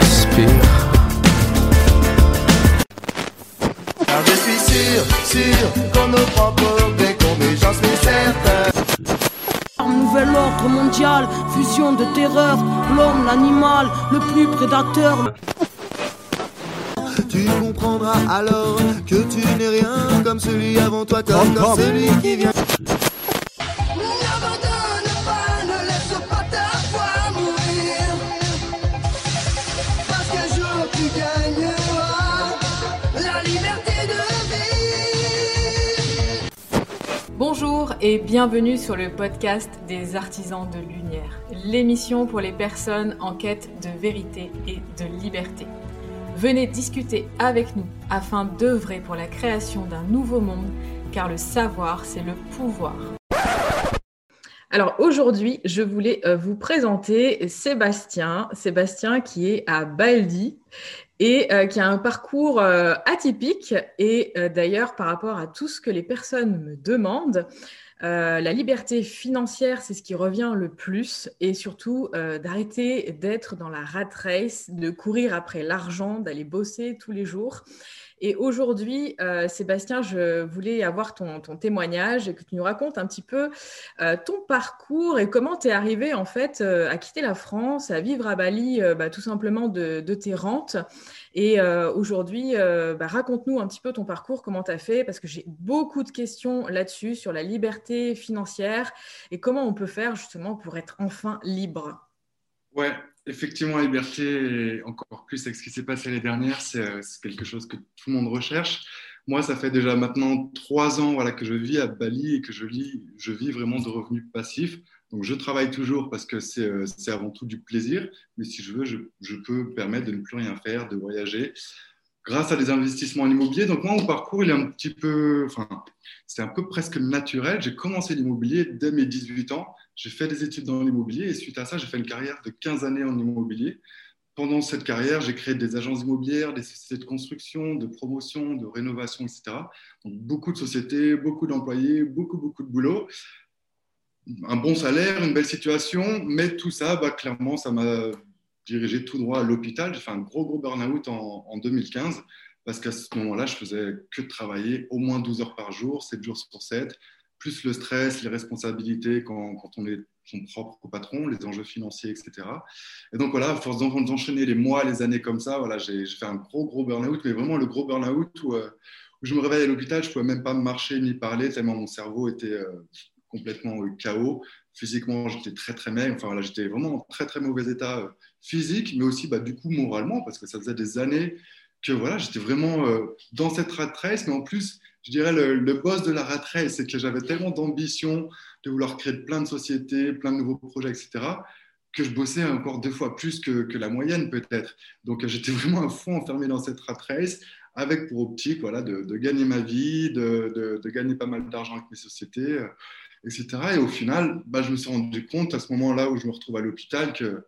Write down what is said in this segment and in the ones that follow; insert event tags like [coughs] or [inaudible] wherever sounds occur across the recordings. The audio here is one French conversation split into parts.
respire. Car je suis sûr, sûr qu'on nous prend pour des cons, mais j'en suis certain. Nouvel ordre mondial, fusion de terreur, l'homme, l'animal, le plus prédateur. Tu comprendras alors que tu n'es rien comme celui avant toi, comme, comme celui qui vient. Bonjour et bienvenue sur le podcast des artisans de lumière, l'émission pour les personnes en quête de vérité et de liberté. Venez discuter avec nous afin d'œuvrer pour la création d'un nouveau monde, car le savoir, c'est le pouvoir. Alors aujourd'hui, je voulais euh, vous présenter Sébastien, Sébastien qui est à Baldi et euh, qui a un parcours euh, atypique. Et d'ailleurs, par rapport à tout ce que les personnes me demandent, la liberté financière, c'est ce qui revient le plus, et surtout d'arrêter d'être dans la rat race, de courir après l'argent, d'aller bosser tous les jours. Et aujourd'hui, euh, Sébastien, je voulais avoir ton, témoignage et que tu nous racontes un petit peu euh, ton parcours et comment tu es arrivé en fait euh, à quitter la France, à vivre à Bali, bah, tout simplement de, tes rentes. Et aujourd'hui, bah, raconte-nous un petit peu ton parcours, comment tu as fait, parce que j'ai beaucoup de questions là-dessus, sur la liberté financière et comment on peut faire justement pour être enfin libre. Ouais, effectivement, liberté, encore plus avec ce qui s'est passé l'année dernière, c'est euh, c'est quelque chose que tout le monde recherche. Moi, ça fait déjà maintenant trois ans que je vis à Bali et que je, vis vraiment de revenus passifs. Donc, je travaille toujours parce que c'est euh, avant tout du plaisir. Mais si je veux, je, peux me permettre de ne plus rien faire, de voyager grâce à des investissements en immobilier. Donc, moi, mon parcours, il est un petit peu, enfin, c'est un peu presque naturel. J'ai commencé l'immobilier dès mes 18 ans. J'ai fait des études dans l'immobilier et suite à ça, j'ai fait une carrière de 15 années en immobilier. Pendant cette carrière, j'ai créé des agences immobilières, des sociétés de construction, de promotion, de rénovation, etc. Donc, beaucoup de sociétés, beaucoup d'employés, beaucoup, beaucoup de boulot. Un bon salaire, une belle situation, mais tout ça, bah, clairement, ça m'a dirigé tout droit à l'hôpital. J'ai fait un gros, gros burn-out en, en 2015 parce qu'à ce moment-là, je faisais que travailler au moins 12 heures par jour, 7 jours sur 7, plus le stress, les responsabilités quand, quand on est son propre patron, les enjeux financiers, etc. Et donc voilà, à force d'en- d'enchaîner les mois, les années comme ça, voilà, j'ai fait un gros, gros burn-out, mais vraiment le gros burn-out où, euh, je me réveillais à l'hôpital, je ne pouvais même pas marcher ni parler, tellement mon cerveau était euh, complètement euh, KO. Physiquement, j'étais très, très maigre. Enfin, voilà, j'étais vraiment en très, très mauvais état euh, physique, mais aussi bah, du coup moralement, parce que ça faisait des années que voilà, j'étais vraiment dans cette rat mais en plus, je dirais le, le boss de la rat race, c'est que j'avais tellement d'ambition de vouloir créer plein de sociétés, plein de nouveaux projets, etc., que je bossais encore deux fois plus que, la moyenne peut-être. Donc euh, j'étais [laughs] vraiment à fond enfermé dans cette rat race, avec pour optique voilà, de, gagner ma vie, de gagner pas mal d'argent avec mes sociétés, euh, etc. Et au final, bah, je me suis rendu compte à ce moment-là où je me retrouve à l'hôpital que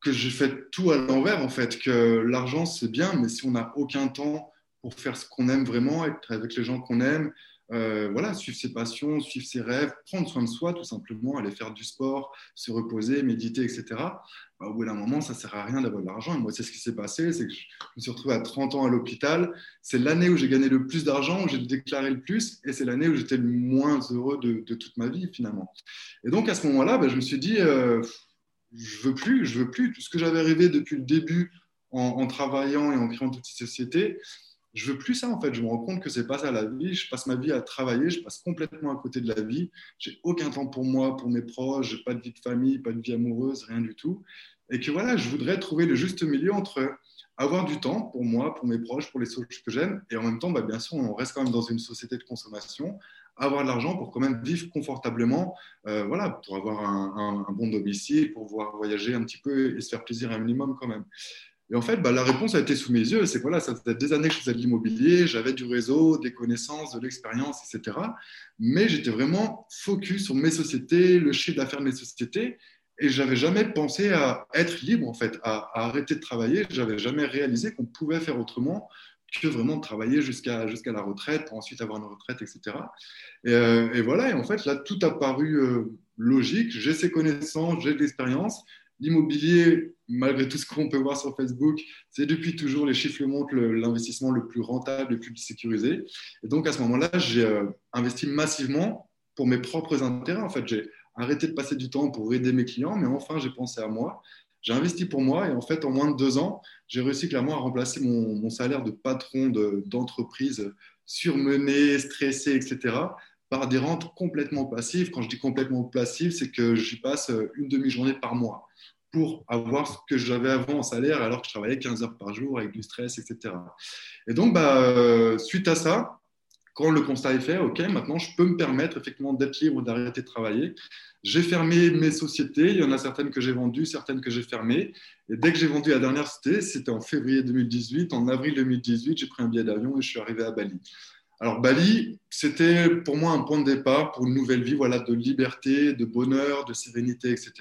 que j'ai fait tout à l'envers, en fait, que l'argent, c'est bien, mais si on n'a aucun temps pour faire ce qu'on aime vraiment, être avec les gens qu'on aime, euh, voilà, suivre ses passions, suivre ses rêves, prendre soin de soi, tout simplement, aller faire du sport, se reposer, méditer, etc. Bah, au bout d'un moment, ça ne sert à rien d'avoir de l'argent. Moi, c'est ce qui s'est passé, c'est que je me suis retrouvé à 30 ans à l'hôpital. C'est l'année où j'ai gagné le plus d'argent, où j'ai déclaré le plus, et c'est l'année où j'étais le moins heureux de, de, toute ma vie, finalement. Et donc, à ce moment-là, bah, je me suis dit, euh, je veux plus, je veux plus. Tout ce que j'avais rêvé depuis le début en, en, travaillant et en créant toute cette société, je veux plus ça en fait. Je me rends compte que c'est pas ça la vie. Je passe ma vie à travailler, je passe complètement à côté de la vie. J'ai aucun temps pour moi, pour mes proches, j'ai pas de vie de famille, pas de vie amoureuse, rien du tout. Et que voilà, je voudrais trouver le juste milieu entre avoir du temps pour moi, pour mes proches, pour les choses que j'aime, et en même temps, bah, bien sûr, on reste quand même dans une société de consommation, avoir de l'argent pour quand même vivre confortablement, euh, voilà, pour avoir un, bon domicile, pour pouvoir voyager un petit peu et se faire plaisir un minimum quand même. Et en fait, bah, la réponse a été sous mes yeux. C'est voilà, ça faisait des années que je faisais de l'immobilier, j'avais du réseau, des connaissances, de l'expérience, etc. Mais j'étais vraiment focus sur mes sociétés, le chiffre d'affaires de mes sociétés, et j'avais jamais pensé à être libre en fait, à, arrêter de travailler. J'avais jamais réalisé qu'on pouvait faire autrement que vraiment travailler jusqu'à la retraite, pour ensuite avoir une retraite, etc. Et, euh, et, voilà, et en fait, là, tout a paru euh, logique. J'ai ces connaissances, j'ai de l'expérience, l'immobilier, malgré tout ce qu'on peut voir sur Facebook, c'est depuis toujours, les chiffres le montrent, l'investissement le, plus rentable, le plus sécurisé. Et donc, à ce moment-là, j'ai euh, investi massivement pour mes propres intérêts. En fait, j'ai arrêté de passer du temps pour aider mes clients, mais enfin, j'ai pensé à moi. J'ai investi pour moi et en fait, en moins de deux ans, j'ai réussi clairement à remplacer mon, salaire de patron d'entreprise surmené, stressé, etc., par des rentes complètement passives. Quand je dis complètement passives, c'est que j'y passe une demi-journée par mois pour avoir ce que j'avais avant en salaire alors que je travaillais 15 heures par jour avec du stress, etc. Et donc, bah, euh, suite à ça, quand le constat est fait, OK, maintenant je peux me permettre effectivement d'être libre, d'arrêter de travailler. J'ai fermé mes sociétés, il y en a certaines que j'ai vendues, certaines que j'ai fermées. Et dès que j'ai vendu la dernière société, c'était en février 2018. En avril 2018, j'ai pris un billet d'avion et je suis arrivé à Bali. Alors Bali, c'était pour moi un point de départ pour une nouvelle vie, voilà, de liberté, de bonheur, de sérénité, etc.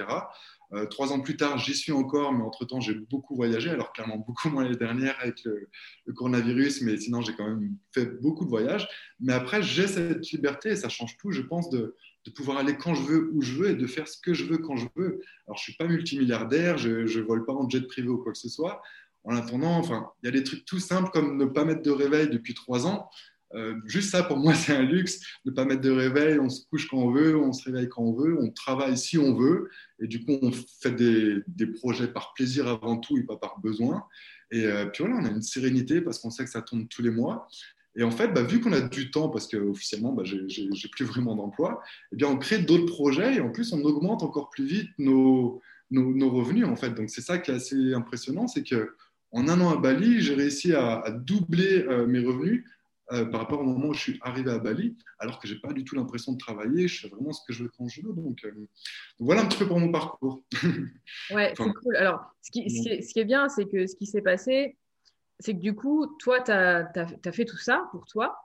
Euh, trois ans plus tard, j'y suis encore, mais entre-temps, j'ai beaucoup voyagé, alors clairement beaucoup [laughs] moins l'année dernière avec le, coronavirus, mais sinon, j'ai quand même fait beaucoup de voyages. Mais après, j'ai cette liberté ça change tout, je pense, de, pouvoir aller quand je veux, où je veux et de faire ce que je veux quand je veux. Alors, je ne suis pas multimilliardaire, je ne vole pas en jet privé ou quoi que ce soit. En attendant, enfin, il y a des trucs tout simples comme ne pas mettre de réveil depuis trois ans. Euh, juste ça, pour moi, c'est un luxe. Ne pas mettre de réveil, on se couche quand on veut, on se réveille quand on veut, on travaille si on veut. Et du coup, on fait des, des projets par plaisir avant tout et pas par besoin. Et euh, puis voilà, on a une sérénité parce qu'on sait que ça tombe tous les mois. Et en fait, bah, vu qu'on a du temps, parce qu'officiellement, bah, j'ai plus vraiment d'emploi, eh bien, on crée d'autres projets et en plus, on augmente encore plus vite nos, nos, revenus. En fait. Donc, c'est ça qui est assez impressionnant, c'est qu'en un an à Bali, j'ai réussi à, à doubler euh, mes revenus euh, par rapport au moment où je suis arrivé à Bali, alors que je n'ai pas du tout l'impression de travailler, je fais vraiment ce que je veux quand je veux. Donc, euh, voilà un petit peu pour mon parcours. [laughs] ouais, c'est cool. Alors, ce qui, ce qui, est, bien, c'est que ce qui s'est passé, c'est que du coup, toi, tu as, fait tout ça pour toi.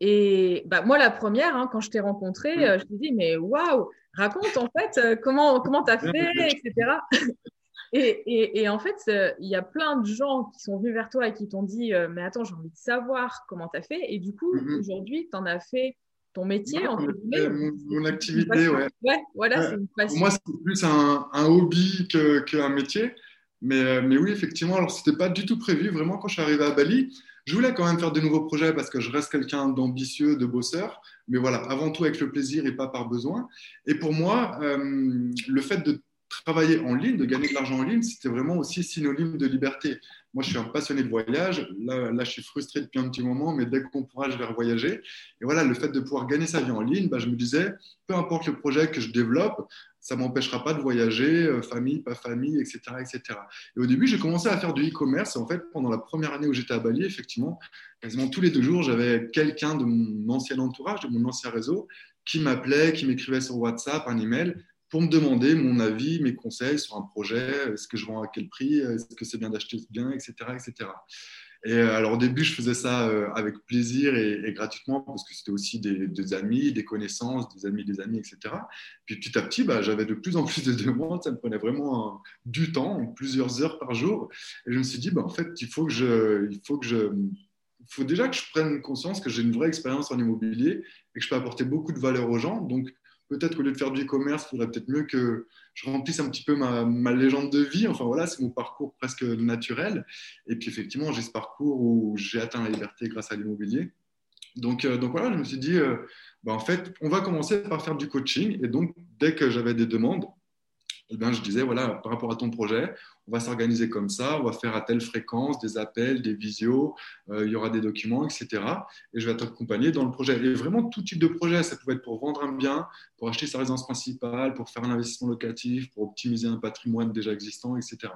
Et bah, moi, la première, hein, quand je t'ai rencontré, mm. euh, je te dis, mais waouh, raconte en fait comment comment tu as fait, etc. [laughs] Et, en fait, euh, il y a plein de gens qui sont venus vers toi et qui t'ont dit euh, Mais attends, j'ai envie de savoir comment tu as fait. Et du coup, mhm. aujourd'hui, tu en as fait ton métier, mon, activité, ouais. Ouais, voilà, c'est une passion. Moi, c'est plus un, hobby qu'un métier. Mais, euh, mais oui, effectivement, alors c'était pas du tout prévu. Vraiment, quand je suis arrivé à Bali, je voulais quand même faire de nouveaux projets parce que je reste quelqu'un d'ambitieux, de bosseur. Mais voilà, avant tout avec le plaisir et pas par besoin. Et pour moi, le fait de travailler en ligne, de gagner de l'argent en ligne, c'était vraiment aussi synonyme de liberté. Moi, je suis un passionné de voyage. Là, là, je suis frustré depuis un petit moment, mais dès qu'on pourra, je vais revoyager. Et voilà, le fait de pouvoir gagner sa vie en ligne, bah, je me disais, peu importe le projet que je développe, ça m'empêchera pas de voyager, euh, famille, pas famille, etc., etc. Et au début, j'ai commencé à faire du e-commerce. En fait, pendant la première année où j'étais à Bali, effectivement, quasiment tous les deux jours, j'avais quelqu'un de mon ancien entourage, de mon ancien réseau, qui m'appelait, qui m'écrivait sur WhatsApp, un email pour me demander mon avis, mes conseils sur un projet, est-ce que je vends à quel prix, est-ce que c'est bien d'acheter ce bien, etc., etc. Et euh, alors au début, je faisais ça euh, avec plaisir et, gratuitement parce que c'était aussi des, amis, des connaissances, des amis, des amis, etc. Puis petit à petit, bah, j'avais de plus en plus de demandes, ça me prenait vraiment du temps, plusieurs heures par jour. Et je me suis dit, bah, en fait, il faut que je, il faut que je, il faut déjà que je prenne conscience que j'ai une vraie expérience en immobilier et que je peux apporter beaucoup de valeur aux gens. Donc peut-être qu'au lieu de faire du e-commerce, il faudrait peut-être mieux que je remplisse un petit peu ma, légende de vie. Enfin voilà, c'est mon parcours presque naturel. Et puis effectivement, j'ai ce parcours où j'ai atteint la liberté grâce à l'immobilier. Donc, euh, donc voilà, je me suis dit, euh, bah, en fait, on va commencer par faire du coaching. Et donc, dès que j'avais des demandes, eh bien, je disais, voilà, par rapport à ton projet, on va s'organiser comme ça, on va faire à telle fréquence des appels, des visios, euh, il y aura des documents, etc. Et je vais t'accompagner dans le projet. Et vraiment tout type de projet, ça pouvait être pour vendre un bien, pour acheter sa résidence principale, pour faire un investissement locatif, pour optimiser un patrimoine déjà existant, etc.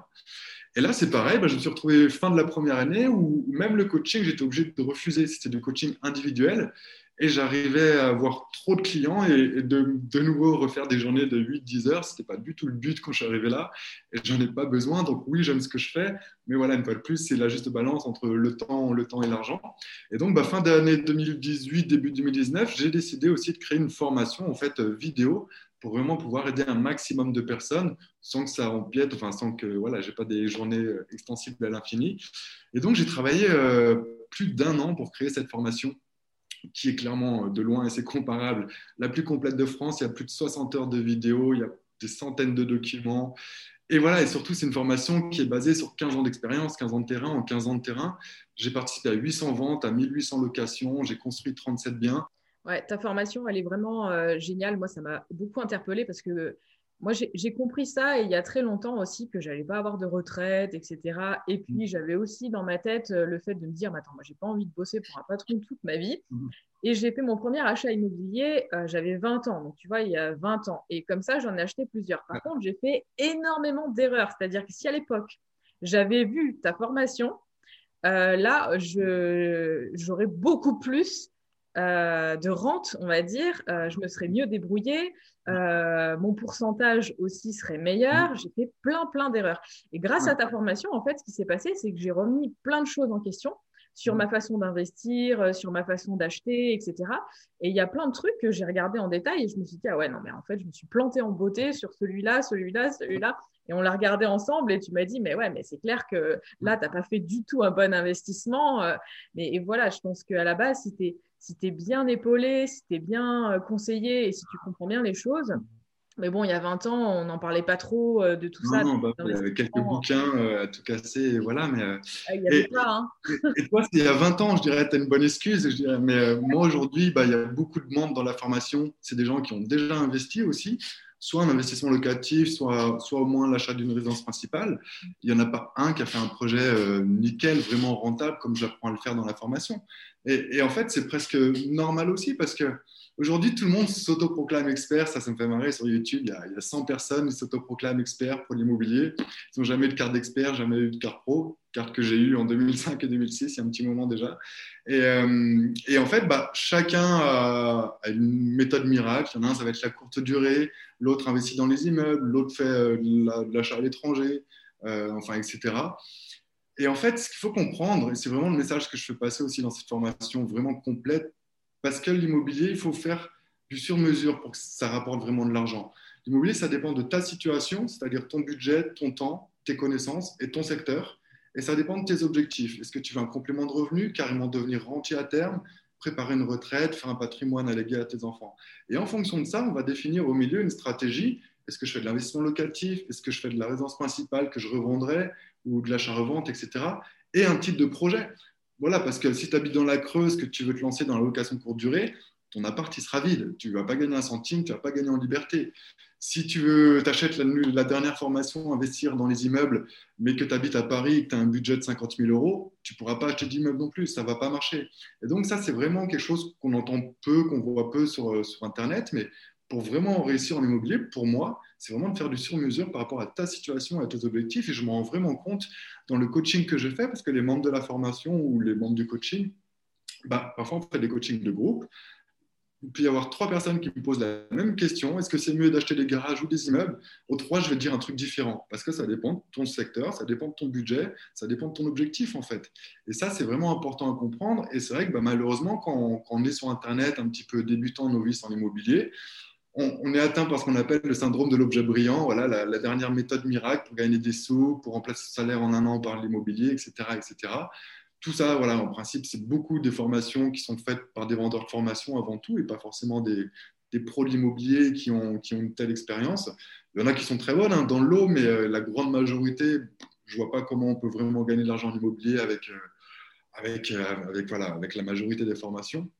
Et là, c'est pareil, ben, je me suis retrouvé fin de la première année où même le coaching, j'étais obligé de refuser. C'était du coaching individuel et j'arrivais à avoir trop de clients et, de, de, nouveau refaire des journées de 8-10 heures. Ce n'était pas du tout le but quand je suis arrivé là et j'en ai pas besoin. Donc oui, j'aime ce que je fais, mais voilà, une fois de plus, c'est la juste balance entre le temps, le temps et l'argent. Et donc, bah, fin d'année 2018, début 2019, j'ai décidé aussi de créer une formation en fait vidéo pour vraiment pouvoir aider un maximum de personnes sans que ça empiète, enfin sans que voilà, j'ai pas des journées extensibles à l'infini. Et donc j'ai travaillé euh, plus d'un an pour créer cette formation qui est clairement euh, de loin assez comparable, la plus complète de France. Il y a plus de 60 heures de vidéos, il y a des centaines de documents. et voilà, et surtout, c'est une formation qui est basée sur 15 ans d'expérience, 15 ans de terrain. En 15 ans de terrain, j'ai participé à 800 ventes, à 1800 locations, j'ai construit 37 biens. Ouais, ta formation, elle est vraiment euh, géniale. Moi, ça m'a beaucoup interpellée parce que moi, j'ai compris ça il y a très longtemps aussi que j'allais pas avoir de retraite, etc. Et puis, mm. j'avais aussi dans ma tête euh, le fait de me dire, attends, moi, j'ai pas envie de bosser pour un patron toute ma vie. Mm. Et j'ai fait mon premier achat immobilier, euh, j'avais 20 ans. Donc, tu vois, il y a 20 ans. Et comme ça, j'en ai acheté plusieurs. Par contre, j'ai fait énormément d'erreurs. C'est-à-dire que si à l'époque, j'avais vu ta formation, euh, là, j'aurais beaucoup plus euh, de rente, on va dire, euh, je me serais mieux débrouillée, euh, mon pourcentage aussi serait meilleur, j'ai fait plein, plein d'erreurs. Et grâce à ta formation, en fait, ce qui s'est passé, c'est que j'ai remis plein de choses en question sur ma façon d'investir, sur ma façon d'acheter, etc. Et il y a plein de trucs que j'ai regardé en détail et je me suis dit, ah ouais, non, mais en fait, je me suis plantée en beauté sur celui-là, celui-là, celui-là. Et on l'a regardé ensemble et tu m'as dit, mais ouais, mais c'est clair que là, tu n'as pas fait du tout un bon investissement. Mais et voilà, je pense qu'à la base, si tu si tu es bien épaulé, si tu es bien euh, conseillé et si tu comprends bien les choses. Mais bon, il y a 20 ans, on n'en parlait pas trop euh, de tout ça. Non, bah, il y avait quelques bouquins euh, à tout casser, voilà. Mais, ah, il y avait et, pas, hein. et, toi, il y a 20 ans, je dirais, tu as une bonne excuse. Je dirais, mais moi, aujourd'hui, bah, il y a beaucoup de membres dans la formation. C'est des gens qui ont déjà investi aussi soit un investissement locatif, soit, soit au moins l'achat d'une résidence principale. Il n'y en a pas un qui a fait un projet euh, nickel, vraiment rentable, comme j'apprends à le faire dans la formation. Et, en fait, c'est presque normal aussi parce que aujourd'hui, tout le monde s'autoproclame expert. Ça, ça me fait marrer sur YouTube. Il y a, il y a 100 personnes qui s'autoproclament experts pour l'immobilier. Ils n'ont jamais eu de carte d'expert, jamais eu de carte pro carte que j'ai eue en 2005 et 2006, il y a un petit moment déjà. Et, euh, en fait, bah, chacun a, une méthode miracle. Il y en a un, ça va être la courte durée, l'autre investit dans les immeubles, l'autre fait euh, de l'achat à l'étranger, euh, enfin, etc. Et en fait, ce qu'il faut comprendre, et c'est vraiment le message que je fais passer aussi dans cette formation vraiment complète, parce que l'immobilier, il faut faire du sur-mesure pour que ça rapporte vraiment de l'argent. L'immobilier, ça dépend de ta situation, c'est-à-dire ton budget, ton temps, tes connaissances et ton secteur. Et ça dépend de tes objectifs. Est-ce que tu veux un complément de revenu, carrément devenir rentier à terme, préparer une retraite, faire un patrimoine à léguer à tes enfants? Et en fonction de ça, on va définir au milieu une stratégie. Est-ce que je fais de l'investissement locatif? Est-ce que je fais de la résidence principale que je revendrai ou de l'achat-revente, etc. Et un type de projet. Voilà, parce que si tu habites dans la Creuse, que tu veux te lancer dans la location courte durée, ton appart, il sera vide. Tu ne vas pas gagner un centime, tu ne vas pas gagner en liberté. Si tu veux, t'achètes la, la, dernière formation, investir dans les immeubles, mais que tu habites à Paris et que tu as un budget de 50 000 euros, tu ne pourras pas acheter d'immeubles non plus, ça ne va pas marcher. Et donc ça, c'est vraiment quelque chose qu'on entend peu, qu'on voit peu sur, sur Internet, mais pour vraiment réussir en immobilier, pour moi, c'est vraiment de faire du sur-mesure par rapport à ta situation, à tes objectifs, et je m'en rends vraiment compte dans le coaching que je fais, parce que les membres de la formation ou les membres du coaching, bah, parfois on fait des coachings de groupe, il peut y avoir trois personnes qui me posent la même question. Est-ce que c'est mieux d'acheter des garages ou des immeubles? Aux trois, je vais dire un truc différent parce que ça dépend de ton secteur, ça dépend de ton budget, ça dépend de ton objectif en fait. Et ça, c'est vraiment important à comprendre. Et c'est vrai que bah, malheureusement, quand on, est sur Internet un petit peu débutant, novice en immobilier, on, est atteint par ce qu'on appelle le syndrome de l'objet brillant, voilà, la, dernière méthode miracle pour gagner des sous, pour remplacer son salaire en un an par l'immobilier, etc., etc tout ça, voilà, en principe, c'est beaucoup des formations qui sont faites par des vendeurs de formation avant tout et pas forcément des, pros de l'immobilier qui ont, une telle expérience. Il y en a qui sont très bonnes hein, dans l'eau, mais euh, la grande majorité, je ne vois pas comment on peut vraiment gagner de l'argent en immobilier avec, euh, euh, avec, voilà, avec la majorité des formations.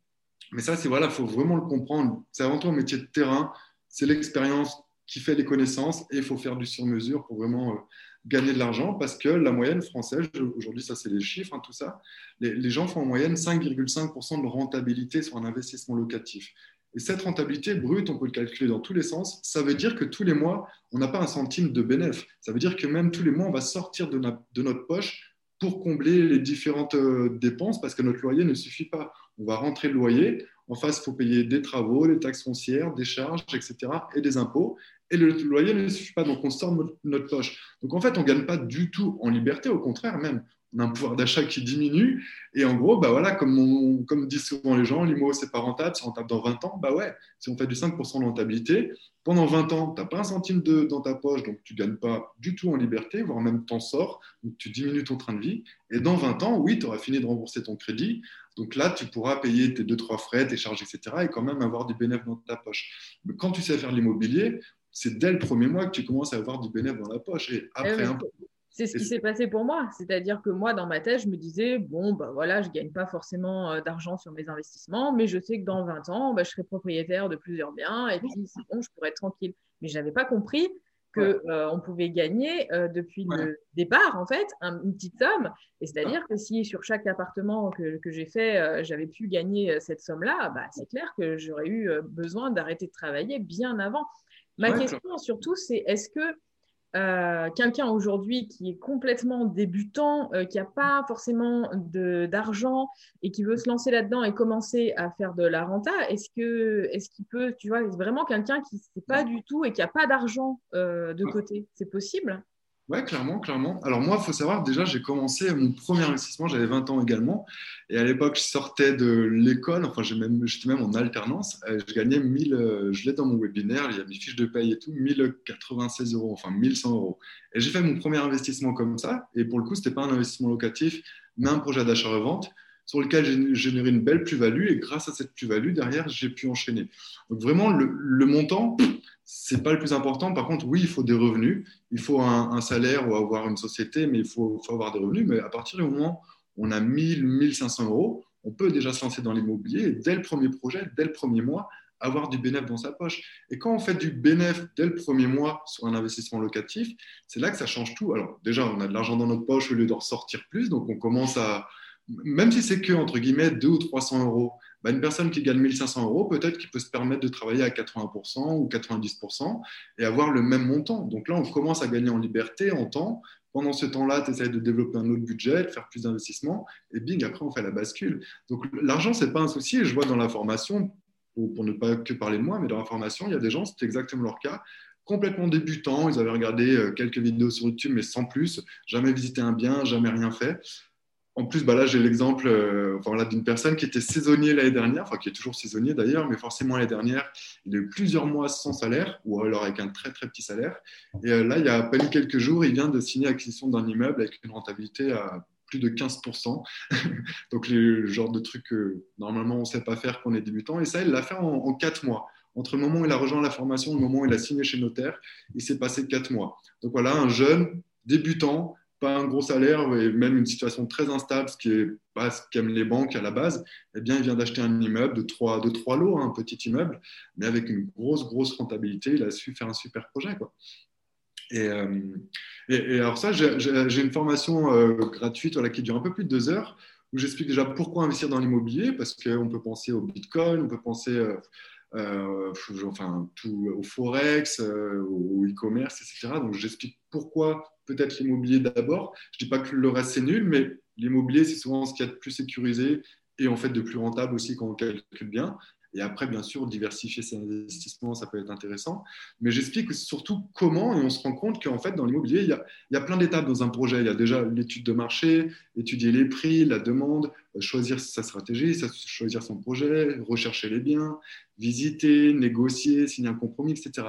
Mais ça, c'est voilà, faut vraiment le comprendre. C'est avant tout un métier de terrain, c'est l'expérience qui fait les connaissances et il faut faire du sur-mesure pour vraiment gagner de l'argent parce que la moyenne française, aujourd'hui ça c'est les chiffres, hein, tout ça, les, gens font en moyenne 5,5% de rentabilité sur un investissement locatif. Et cette rentabilité brute, on peut le calculer dans tous les sens. Ça veut dire que tous les mois, on n'a pas un centime de bénéfice. Ça veut dire que même tous les mois, on va sortir de, de notre poche pour combler les différentes euh, dépenses parce que notre loyer ne suffit pas. On va rentrer le loyer, en face, il faut payer des travaux, des taxes foncières, des charges, etc. et des impôts et le loyer ne suffit pas, donc on sort notre poche. Donc en fait, on ne gagne pas du tout en liberté, au contraire même, un pouvoir d'achat qui diminue, et en gros, bah voilà, comme, comme disent souvent les gens, l'IMO, c'est pas rentable, c'est rentable dans 20 ans, bah ouais, si on fait du 5% de rentabilité, pendant 20 ans, tu n'as pas un centime de, dans ta poche, donc tu ne gagnes pas du tout en liberté, voire même t'en sors, donc tu diminues ton train de vie, et dans 20 ans, oui, tu auras fini de rembourser ton crédit, donc là, tu pourras payer tes 2-3 frais, tes charges, etc., et quand même avoir du bénéfice dans ta poche. Mais quand tu sais faire l'immobilier, c'est dès le premier mois que tu commences à avoir du bénéfice dans la poche. Et après, un c'est ce qui s'est passé pour moi. C'est-à-dire que moi, dans ma tête, je me disais, bon, bah voilà, je ne gagne pas forcément euh, d'argent sur mes investissements, mais je sais que dans 20 ans, bah, je serai propriétaire de plusieurs biens et puis c'est bon, je pourrais être tranquille. Mais je n'avais pas compris qu'on euh, pouvait gagner euh, depuis le départ, en fait, une petite somme. Et c'est-à-dire que si sur chaque appartement que, que j'ai fait, j'avais pu gagner cette somme-là, bah, c'est clair que j'aurais eu besoin d'arrêter de travailler bien avant. Ma question surtout, c'est est-ce que euh, quelqu'un aujourd'hui qui est complètement débutant, euh, qui n'a pas forcément d'argent et qui veut se lancer là-dedans et commencer à faire de la renta, est-ce que est-ce qu'il peut, tu vois, vraiment quelqu'un qui ne sait pas du tout et qui n'a pas d'argent euh, de côté, c'est possible? Ouais, clairement, clairement. Alors moi, il faut savoir, déjà, j'ai commencé mon premier investissement, j'avais 20 ans également. Et à l'époque, je sortais de l'école, enfin, j'étais même, en alternance. Je gagnais 1000, euh, je l'ai dans mon webinaire, il y a mes fiches de paye et tout, 1096 euros, enfin 1100 euros. Et j'ai fait mon premier investissement comme ça. Et pour le coup, ce n'était pas un investissement locatif, mais un projet d'achat-revente sur lequel j'ai généré une belle plus-value. Et grâce à cette plus-value, derrière, j'ai pu enchaîner. Donc vraiment, le, le montant, c'est pas le plus important. Par contre, oui, il faut des revenus, il faut un, salaire ou avoir une société, mais il faut, avoir des revenus. Mais à partir du moment où on a 1000, 1500 euros, on peut déjà se lancer dans l'immobilier dès le premier projet, dès le premier mois, avoir du bénéfice dans sa poche. Et quand on fait du bénéfice dès le premier mois sur un investissement locatif, c'est là que ça change tout. Alors déjà, on a de l'argent dans notre poche au lieu de ressortir plus, donc on commence à, même si c'est que, entre guillemets, 2 ou 300 euros, bah, une personne qui gagne 1500 euros, peut-être qu'il peut se permettre de travailler à 80% ou 90% et avoir le même montant. Donc là, on commence à gagner en liberté, en temps. Pendant ce temps-là, tu essaies de développer un autre budget, de faire plus d'investissements, et bing, après, on fait la bascule. Donc l'argent, ce n'est pas un souci. Et je vois dans la formation, pour, ne pas que parler de moi, mais dans la formation, il y a des gens, c'est exactement leur cas, complètement débutants. Ils avaient regardé euh, quelques vidéos sur YouTube, mais sans plus, jamais visité un bien, jamais rien fait en plus, bah là, j'ai l'exemple euh, d'une personne qui était saisonnier l'année dernière, enfin qui est toujours saisonnier d'ailleurs, mais forcément l'année dernière, il a eu plusieurs mois sans salaire, ou alors avec un très très petit salaire. Et euh, là, il y a à peine quelques jours, il vient de signer l'acquisition d'un immeuble avec une rentabilité à plus de 15%. [laughs] Donc, le genre de truc que normalement on ne sait pas faire quand on est débutant. Et ça, il l'a fait en, 4 mois. Entre le moment où il a rejoint la formation et le moment où il a signé chez notaire, il s'est passé 4 mois. Donc voilà, un jeune débutant pas un gros salaire et même une situation très instable, ce qui est pas ce qu'aiment les banques à la base, eh bien, il vient d'acheter un immeuble de trois, de trois lots, hein, un petit immeuble, mais avec une grosse, grosse rentabilité. Il a su faire un super projet. Quoi. Et, euh, et, alors ça, j'ai une formation euh, gratuite voilà, qui dure un peu plus de deux heures, où j'explique déjà pourquoi investir dans l'immobilier, parce qu'on peut penser au Bitcoin, on peut penser... Euh, enfin, tout, au forex, au e-commerce, etc. Donc, j'explique pourquoi peut-être l'immobilier d'abord. Je ne dis pas que le reste c'est nul, mais l'immobilier c'est souvent ce qu'il y a de plus sécurisé et en fait de plus rentable aussi quand on calcule bien. Et après, bien sûr, diversifier ses investissements, ça peut être intéressant. Mais j'explique surtout comment, et on se rend compte qu'en fait, dans l'immobilier, il, il, y a plein d'étapes dans un projet. Il y a déjà l'étude de marché, étudier les prix, la demande, choisir sa stratégie, choisir son projet, rechercher les biens, visiter, négocier, signer un compromis, etc.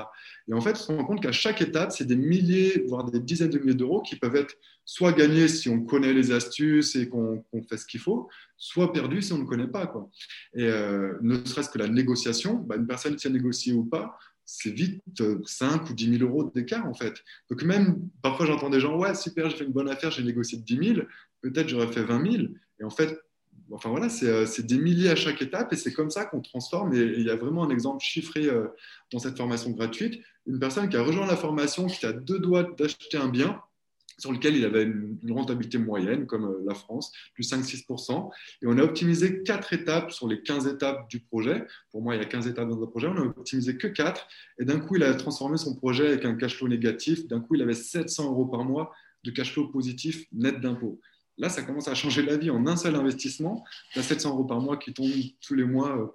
Et en fait, on se rend compte qu'à chaque étape, c'est des milliers, voire des dizaines de milliers d'euros qui peuvent être soit gagnés si on connaît les astuces et qu'on fait ce qu'il faut, soit perdus si on ne connaît pas. Quoi. Et euh, ne serait-ce que la négociation, bah, une personne qui a négocié ou pas, c'est vite 5 euh, ou 10 000 euros d'écart en fait. Donc même, parfois j'entends des gens, ouais, super, j'ai fait une bonne affaire, j'ai négocié 10 000, peut-être j'aurais fait 20 000. Et en fait, Enfin voilà, euh, c'est des milliers à chaque étape et c'est comme ça qu'on transforme. Et, il y a vraiment un exemple chiffré euh, dans cette formation gratuite. Une personne qui a rejoint la formation, qui a deux doigts d'acheter un bien sur lequel il avait une, rentabilité moyenne, comme euh, la France, plus 5-6%. Et on a optimisé quatre étapes sur les 15 étapes du projet. Pour moi, il y a 15 étapes dans un projet. On n'a optimisé que 4. Et d'un coup, il a transformé son projet avec un cash flow négatif. D'un coup, il avait 700 euros par mois de cash flow positif net d'impôts. Là, ça commence à changer la vie en un seul investissement. Tu as 700 euros par mois qui tombent tous les mois euh,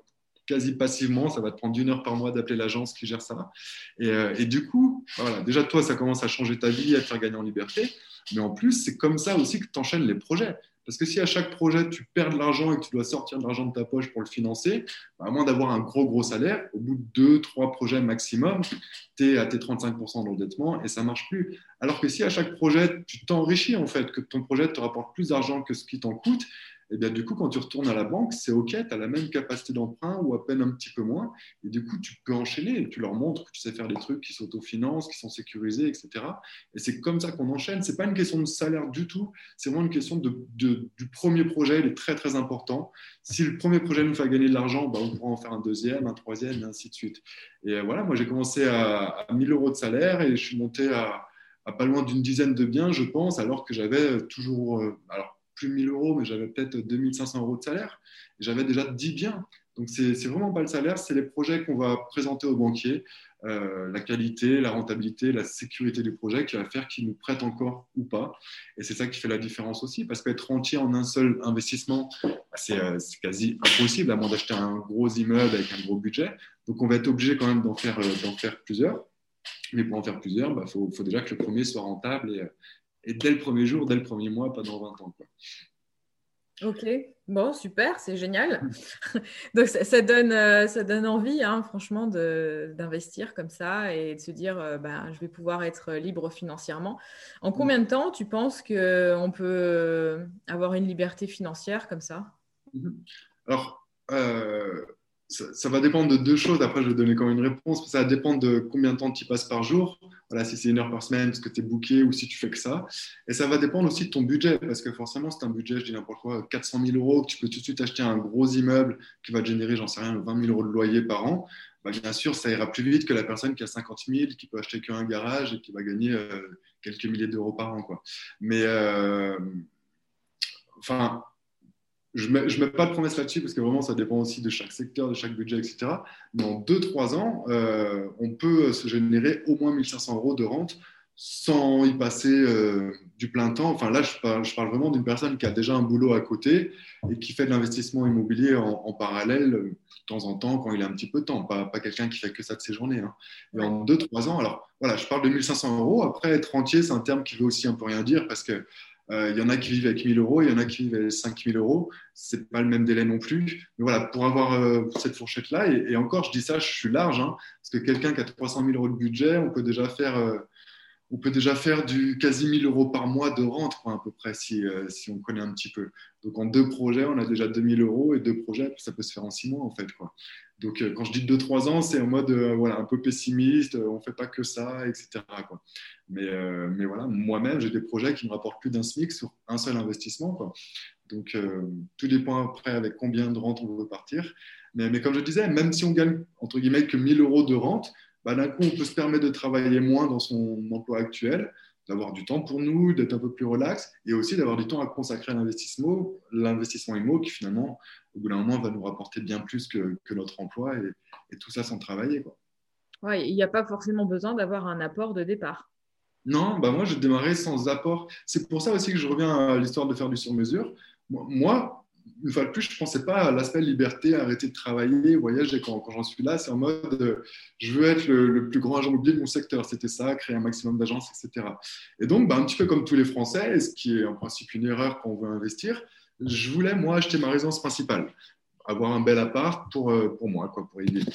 quasi passivement. Ça va te prendre une heure par mois d'appeler l'agence qui gère ça. Et, euh, et du coup, voilà, déjà, toi, ça commence à changer ta vie, à te faire gagner en liberté. Mais en plus, c'est comme ça aussi que tu enchaînes les projets. Parce que si à chaque projet, tu perds de l'argent et que tu dois sortir de l'argent de ta poche pour le financer, bah, à moins d'avoir un gros, gros salaire, au bout de deux, trois projets maximum, tu es à tes 35% d'endettement et ça marche plus. Alors que si à chaque projet, tu t'enrichis, en fait, que ton projet te rapporte plus d'argent que ce qui t'en coûte, Et bien du coup, quand tu retournes à la banque, c'est OK, tu as la même capacité d'emprunt ou à peine un petit peu moins. Et du coup, tu peux enchaîner. Tu leur montres que tu sais faire des trucs qui s'autofinancent, qui sont sécurisés, etc. Et c'est comme ça qu'on enchaîne. C'est pas une question de salaire du tout. C'est vraiment une question de, du premier projet. Il est très, très important. Si le premier projet nous fait gagner de l'argent, bah, on pourra en faire un deuxième, un troisième, et ainsi de suite. Et voilà, moi, j'ai commencé à, à 1000 euros de salaire et je suis monté à, pas loin d'une dizaine de biens, je pense, alors que j'avais toujours, euh, plus 1000 euros, mais j'avais peut-être 2500 euros de salaire. J'avais déjà 10 biens. Donc, c'est vraiment pas le salaire, c'est les projets qu'on va présenter aux banquiers, euh, la qualité, la rentabilité, la sécurité du projet qui va faire qu'ils nous prêtent encore ou pas. Et c'est ça qui fait la différence aussi, parce qu'être entier en un seul investissement, bah, euh, c'est quasi impossible, à moins d'acheter un gros immeuble avec un gros budget. Donc, on va être obligé quand même d'en faire, euh, faire plusieurs. Mais pour en faire plusieurs, il bah, faut, faut, déjà que le premier soit rentable et, et dès le premier jour, dès le premier mois, pas dans 20 ans. Quoi. Ok, bon, super, c'est génial. [laughs] Donc ça, donne, euh, ça donne envie, hein, franchement, d'investir comme ça et de se dire, euh, ben, je vais pouvoir être libre financièrement. En mm. combien de temps tu penses qu'on peut avoir une liberté financière comme ça? Mm-hmm. Alors, euh, ça, va dépendre de deux choses. Après, je vais donner quand même une réponse. Ça va dépendre de combien de temps tu passes par jour. Voilà, si c'est une heure par semaine, parce que tu es booké ou si tu fais que ça. Et ça va dépendre aussi de ton budget, parce que forcément, c'est un budget, je dis n'importe quoi, 400 000 euros, que tu peux tout de suite acheter un gros immeuble qui va te générer, j'en sais rien, 20 000 euros de loyer par an. Bah, bien sûr, ça ira plus vite que la personne qui a 50 000, qui peut acheter qu'un garage et qui va gagner euh, quelques milliers d'euros par an. Mais, euh, enfin, je ne mets, pas de promesse là-dessus parce que vraiment, ça dépend aussi de chaque secteur, de chaque budget, etc. Mais en 2-3 ans, euh, on peut se générer au moins 1500 euros de rente sans y passer euh, du plein temps. Enfin, là, je parle, vraiment d'une personne qui a déjà un boulot à côté et qui fait de l'investissement immobilier en, parallèle euh, de temps en temps quand il a un petit peu de temps. Pas, quelqu'un qui fait que ça de ses journées. Hein. Mais en 2-3 ans, alors voilà, je parle de 1500 euros. Après, être rentier, c'est un terme qui veut aussi un peu rien dire parce que il y en a qui vivent avec 1000 euros, il y en a qui vivent avec 5000 euros. Ce n'est pas le même délai non plus. Mais voilà, pour avoir euh, cette fourchette-là, et, encore, je dis ça, je suis large, hein, parce que quelqu'un qui a 300 000 euros de budget, on peut déjà faire, euh, on peut déjà faire du quasi 1000 euros par mois de rente, à peu près, si, si, on connaît un petit peu. Donc en deux projets, on a déjà 2000 euros, et deux projets, ça peut se faire en six mois, en fait. Quoi. Donc, euh, quand je dis 2-3 ans, c'est en mode euh, voilà, un peu pessimiste, euh, on ne fait pas que ça, etc. Quoi. Mais, mais, voilà, moi-même, j'ai des projets qui me rapportent plus d'un SMIC sur un seul investissement. Quoi. Donc, tout dépend après avec combien de rente on veut partir. Mais, mais, comme je disais, même si on gagne, entre guillemets, que 1000 euros de rente, bah, d'un coup, on peut se permettre de travailler moins dans son emploi actuel d'avoir du temps pour nous, d'être un peu plus relax et aussi d'avoir du temps à consacrer à l'investissement, l'investissement IMO qui finalement, au bout d'un moment, va nous rapporter bien plus que, que notre emploi et, tout ça sans travailler. Il n'y a pas forcément besoin d'avoir un apport de départ. Non, bah moi, je démarrais sans apport. C'est pour ça aussi que je reviens à l'histoire de faire du sur-mesure. Moi, une fois de plus, je ne pensais pas à l'aspect liberté, arrêter de travailler, voyager. Quand, j'en suis là, c'est en mode euh, je veux être le, plus grand agent immobilier de mon secteur. C'était ça, créer un maximum d'agences, etc. Et donc, bah, un petit peu comme tous les Français, ce qui est en principe une erreur quand on veut investir, je voulais, moi, acheter ma résidence principale, avoir un bel appart pour, euh, pour moi, quoi, pour y vivre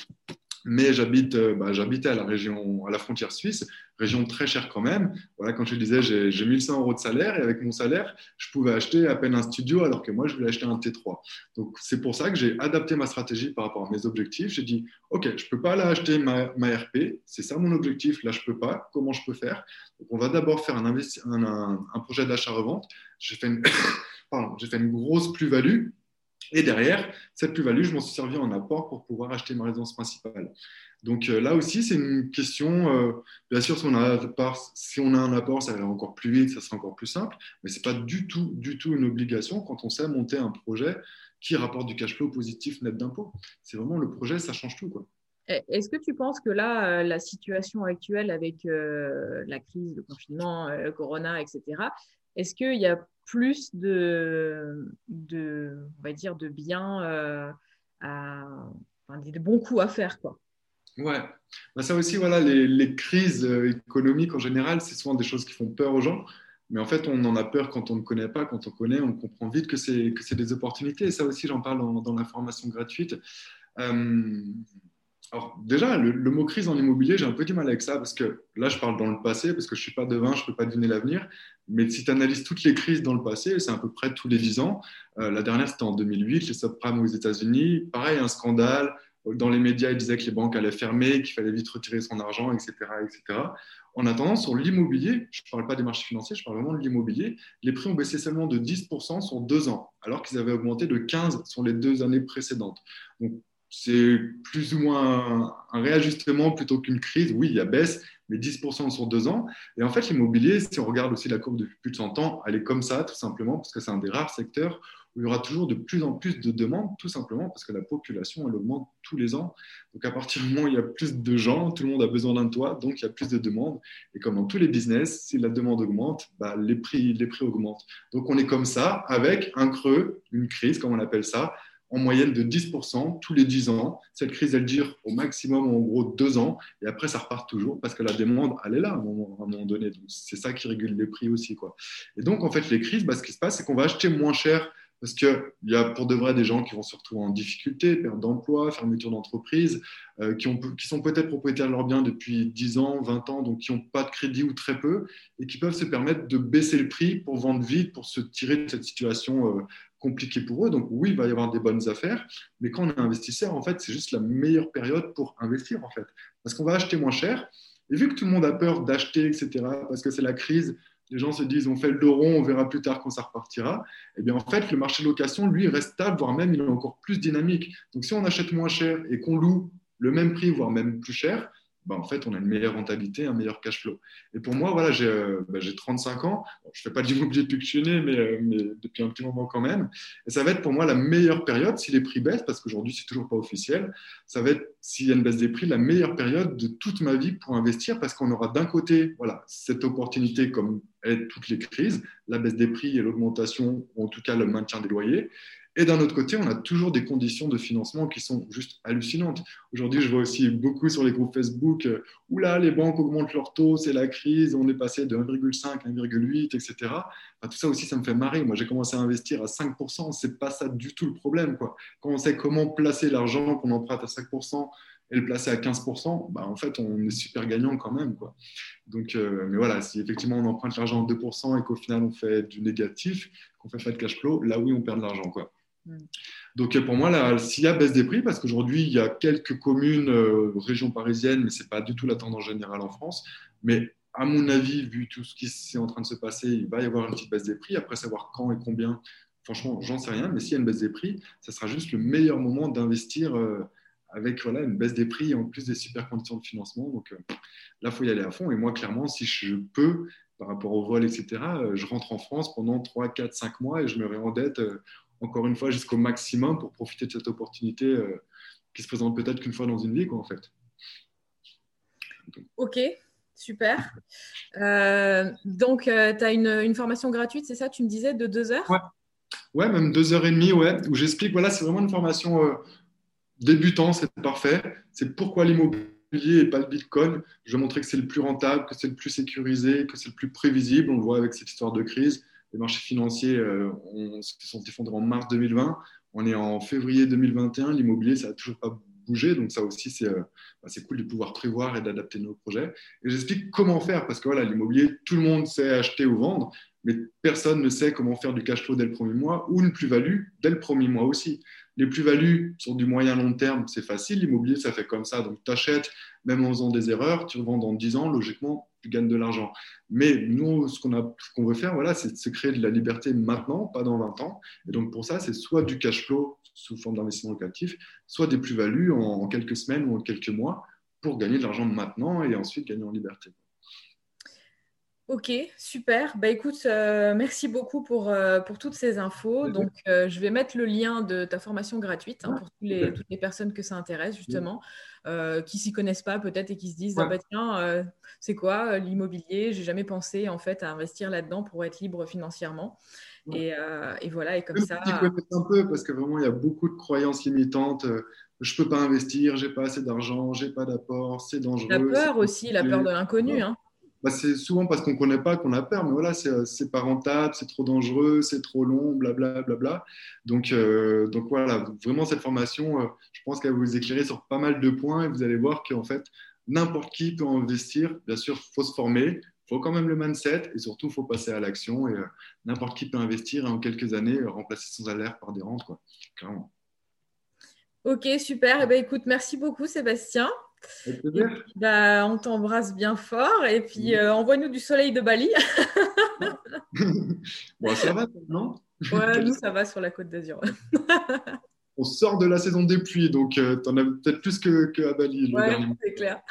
mais j'habite, euh, bah, j'habitais à la région, à la frontière suisse, région très chère quand même. Voilà, quand je disais, j'ai, j'ai 1100 euros de salaire et avec mon salaire, je pouvais acheter à peine un studio alors que moi, je voulais acheter un T3. Donc, c'est pour ça que j'ai adapté ma stratégie par rapport à mes objectifs. J'ai dit, OK, je ne peux pas aller acheter ma, ma RP, c'est ça mon objectif, là, je ne peux pas. Comment je peux faire? Donc, on va d'abord faire un, un, un, projet d'achat-revente. J'ai fait une, [coughs] Pardon, j'ai fait une grosse plus-value et derrière, cette plus-value, je m'en suis servi en apport pour pouvoir acheter ma résidence principale. Donc euh, là aussi, c'est une question, euh, bien sûr, si on, a, un apport, ça ira encore plus vite, ça sera encore plus simple, mais ce n'est pas du tout, du tout une obligation quand on sait monter un projet qui rapporte du cash flow positif net d'impôt. C'est vraiment le projet, ça change tout. Quoi. Est-ce que tu penses que là, euh, la situation actuelle avec la crise, le confinement, le corona, etc., est-ce qu'il y a plus de, on va dire, de biens, euh, à, des bons coups à faire, quoi. Ouais, bah, ça aussi, voilà, les, crises euh, économiques en général, c'est souvent des choses qui font peur aux gens. Mais en fait, on en a peur quand on ne connaît pas. Quand on connaît, on comprend vite que c'est, que c'est des opportunités. Et ça aussi, j'en parle dans, dans la formation gratuite. Euh, Alors déjà, le, mot crise en immobilier, j'ai un peu du mal avec ça parce que là, je parle dans le passé parce que je ne suis pas devin, je ne peux pas deviner l'avenir. Mais si tu analyses toutes les crises dans le passé, c'est à peu près tous les 10 ans. Euh, la dernière, c'était en 2008, les subprimes aux États-Unis. Pareil, un scandale. Dans les médias, ils disaient que les banques allaient fermer, qu'il fallait vite retirer son argent, etc. etc. En attendant, sur l'immobilier, je ne parle pas des marchés financiers, je parle vraiment de l'immobilier, les prix ont baissé seulement de 10% sur deux ans, alors qu'ils avaient augmenté de 15% sur les deux années précédentes. Donc, c'est plus ou moins un, réajustement plutôt qu'une crise. Oui, il y a baisse, mais 10% sur deux ans. Et en fait, l'immobilier, si on regarde aussi la courbe depuis plus de 100 ans, elle est comme ça, tout simplement, parce que c'est un des rares secteurs où il y aura toujours de plus en plus de demandes, tout simplement parce que la population, elle augmente tous les ans. Donc, à partir du moment où il y a plus de gens, tout le monde a besoin d'un toit, donc il y a plus de demandes. Et comme dans tous les business, si la demande augmente, bah, les, prix, les prix augmentent. Donc, on est comme ça, avec un creux, une crise, comme on appelle ça, en moyenne de 10% tous les 10 ans. Cette crise, elle dure au maximum en gros deux ans et après, ça repart toujours parce que la demande, elle est là à un moment, donné. C'est ça qui régule les prix aussi. Quoi. Et donc, en fait, les crises, bah, ce qui se passe, c'est qu'on va acheter moins cher parce qu'il y a pour de vrai des gens qui vont se retrouver en difficulté, perte d'emploi, fermeture d'entreprise, euh, qui, qui, sont peut-être propriétaires de leurs biens depuis 10 ans, 20 ans, donc qui n'ont pas de crédit ou très peu, et qui peuvent se permettre de baisser le prix pour vendre vite, pour se tirer de cette situation euh, compliquée pour eux. Donc oui, il va y avoir des bonnes affaires, mais quand on est investisseur, en fait, c'est juste la meilleure période pour investir, en fait, parce qu'on va acheter moins cher. Et vu que tout le monde a peur d'acheter, etc., parce que c'est la crise, les gens se disent on fait le dos rond, on verra plus tard quand ça repartira. Et eh bien en fait, le marché de location, lui, reste stable, voire même il est encore plus dynamique. Donc si on achète moins cher et qu'on loue le même prix, voire même plus cher, bah, en fait, on a une meilleure rentabilité, un meilleur cash flow. Et pour moi, voilà, j'ai euh, bah, 35 ans. je ne fais pas d'immobilier [laughs] depuis que je suis né, mais, euh, mais, depuis un petit moment quand même. Et ça va être pour moi la meilleure période si les prix baissent, parce qu'aujourd'hui, c'est toujours pas officiel. Ça va être, s'il y a une baisse des prix, la meilleure période de toute ma vie pour investir, parce qu'on aura d'un côté voilà, cette opportunité, comme toutes les crises, la baisse des prix et l'augmentation, ou en tout cas le maintien des loyers. Et d'un autre côté, on a toujours des conditions de financement qui sont juste hallucinantes. Aujourd'hui, je vois aussi beaucoup sur les groupes Facebook, euh, oula, les banques augmentent leurs taux, c'est la crise, on est passé de 1,5 à 1,8, etc. tout ça aussi, ça me fait marrer. Moi, j'ai commencé à investir à 5%, c'est pas ça du tout le problème. Quoi. Quand on sait comment placer l'argent qu'on emprunte à 5%, et le placer à 15%, bah, en fait, on est super gagnant quand même. Quoi. Donc, euh, mais voilà, si effectivement on emprunte l'argent à 2% et qu'au final on fait du négatif, qu'on fait pas de cash flow, là oui, on perd de l'argent. Quoi. Donc pour moi, s'il y a baisse des prix, parce qu'aujourd'hui, il y a quelques communes, euh, régions parisiennes, mais ce n'est pas du tout la tendance générale en France. Mais à mon avis, vu tout ce qui est en train de se passer, il va y avoir une petite baisse des prix. Après, savoir quand et combien, franchement, j'en sais rien. Mais s'il y a une baisse des prix, ça sera juste le meilleur moment d'investir euh, avec voilà, une baisse des prix en plus des super conditions de financement. Donc euh, là, il faut y aller à fond. Et moi, clairement, si je peux, par rapport au vol, etc., je rentre en France pendant 3, 4, 5 mois et je me réendette encore une fois, jusqu'au maximum pour profiter de cette opportunité euh, qui se présente peut-être qu'une fois dans une vie, quoi, en fait. Ok, super. Euh, donc, euh, tu as une, formation gratuite, c'est ça, tu me disais, de deux heures? Ouais. ouais. même deux heures et demie, ouais, où j'explique, voilà, c'est vraiment une formation débutant, c'est parfait. C'est pourquoi l'immobilier et pas le Bitcoin. Je vais montrer que c'est le plus rentable, que c'est le plus sécurisé, que c'est le plus prévisible. On le voit avec cette histoire de crise les marchés financiers euh, se sont effondrés en mars 2020. On est en février 2021. L'immobilier, ça n'a toujours pas bougé. Donc, ça aussi, euh, bah, c'est cool de pouvoir prévoir et d'adapter nos projets. Et j'explique comment faire parce que voilà, l'immobilier, tout le monde sait acheter ou vendre, mais personne ne sait comment faire du cash flow dès le premier mois ou une plus-value dès le premier mois aussi. Les plus-values sur du moyen long terme, c'est facile. L'immobilier, ça fait comme ça. Donc, tu achètes, même en faisant des erreurs, tu revends dans 10 ans, logiquement, tu gagnes de l'argent. Mais nous, ce qu'on veut faire, voilà, c'est créer de la liberté maintenant, pas dans 20 ans. Et donc, pour ça, c'est soit du cash flow sous forme d'investissement locatif, soit des plus-values en quelques semaines ou en quelques mois pour gagner de l'argent maintenant et ensuite gagner en liberté. Ok, super. Bah écoute, euh, merci beaucoup pour, euh, pour toutes ces infos. Donc, euh, je vais mettre le lien de ta formation gratuite hein, pour les, toutes les personnes que ça intéresse, justement, qui s'y connaissent pas peut-être et qui se disent ah bah tiens, c'est quoi l'immobilier? J'ai jamais pensé en fait à investir là-dedans pour être libre financièrement. Et, et, voilà, et comme ça. un peu parce que vraiment, il y a beaucoup de croyances limitantes. je peux pas investir, j'ai pas assez d'argent, j'ai pas d'apport, c'est dangereux. La peur aussi, la peur de l'inconnu. Hein. Bah, c'est souvent parce qu'on ne connaît pas qu'on a peur, mais voilà, c'est euh, pas rentable, c'est trop dangereux, c'est trop long, blablabla. Bla, bla, bla. Donc, euh, donc voilà, vraiment cette formation, euh, je pense qu'elle va vous éclairer sur pas mal de points et vous allez voir qu'en fait, n'importe qui peut investir. Bien sûr, il faut se former, il faut quand même le mindset et surtout, il faut passer à l'action. Et n'importe qui peut investir et en quelques années remplacer son salaire par des rentes, quoi. Clairement. Ok, super. Eh ben, écoute, merci beaucoup, Sébastien. Bah, on t'embrasse bien fort et puis euh, envoie-nous du soleil de Bali. [laughs] bon, ça va, non? Ouais, nous, ça va sur la côte d'Azur. [laughs] On sort de la saison des pluies, donc euh, tu en as peut-être plus qu'à que à Bali. Ouais, c'est clair.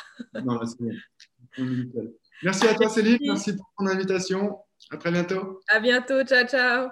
Non, là, bon. Merci à toi, Céline. Merci pour ton invitation. À très bientôt. À bientôt. Ciao, ciao.